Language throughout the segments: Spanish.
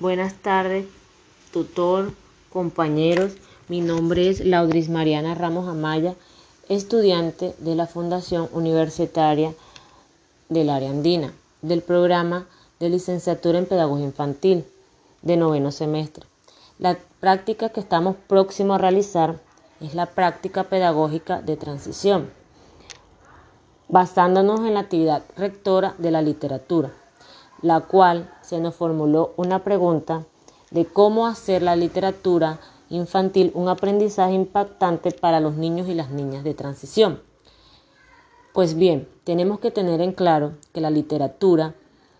Buenas tardes, tutor, compañeros. Mi nombre es Laudris Mariana Ramos Amaya, estudiante de la Fundación Universitaria del Área Andina, del programa de licenciatura en Pedagogía Infantil de noveno semestre. La práctica que estamos próximos a realizar es la práctica pedagógica de transición, basándonos en la actividad rectora de la literatura la cual se nos formuló una pregunta de cómo hacer la literatura infantil un aprendizaje impactante para los niños y las niñas de transición. Pues bien, tenemos que tener en claro que la literatura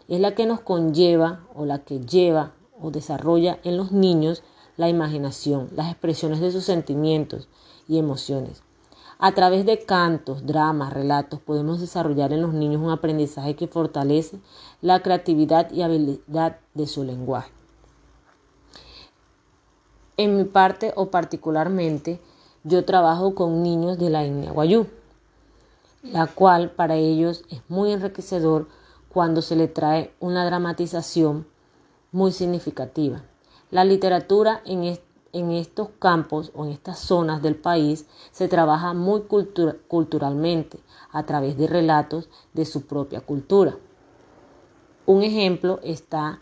es la que nos conlleva o la que lleva o desarrolla en los niños la imaginación, las expresiones de sus sentimientos y emociones. A través de cantos, dramas, relatos, podemos desarrollar en los niños un aprendizaje que fortalece la creatividad y habilidad de su lenguaje. En mi parte o particularmente, yo trabajo con niños de la etnia Guayú, la cual para ellos es muy enriquecedor cuando se le trae una dramatización muy significativa. La literatura en este en estos campos o en estas zonas del país se trabaja muy culturalmente a través de relatos de su propia cultura. Un ejemplo está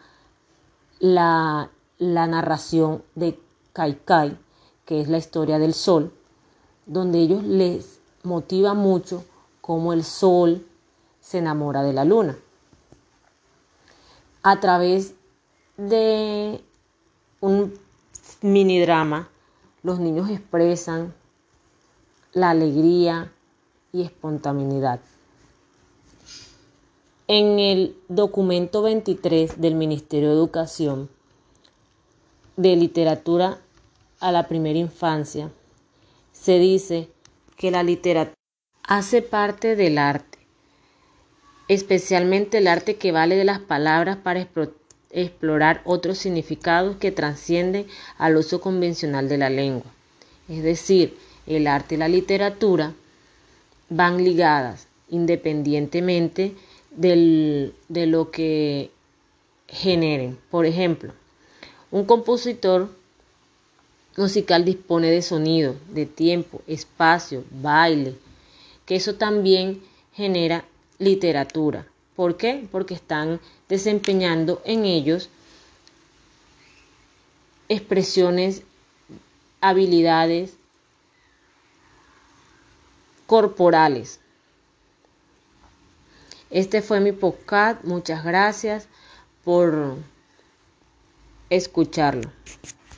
la, la narración de Kaikai, que es la historia del sol, donde ellos les motiva mucho cómo el sol se enamora de la luna. A través de un mini drama, los niños expresan la alegría y espontaneidad. En el documento 23 del Ministerio de Educación de Literatura a la Primera Infancia, se dice que la literatura hace parte del arte, especialmente el arte que vale de las palabras para explorar otros significados que trascienden al uso convencional de la lengua. Es decir, el arte y la literatura van ligadas independientemente de lo que generen. Por ejemplo, un compositor musical dispone de sonido, de tiempo, espacio, baile, que eso también genera literatura. ¿Por qué? Porque están desempeñando en ellos expresiones, habilidades corporales. Este fue mi podcast. Muchas gracias por escucharlo.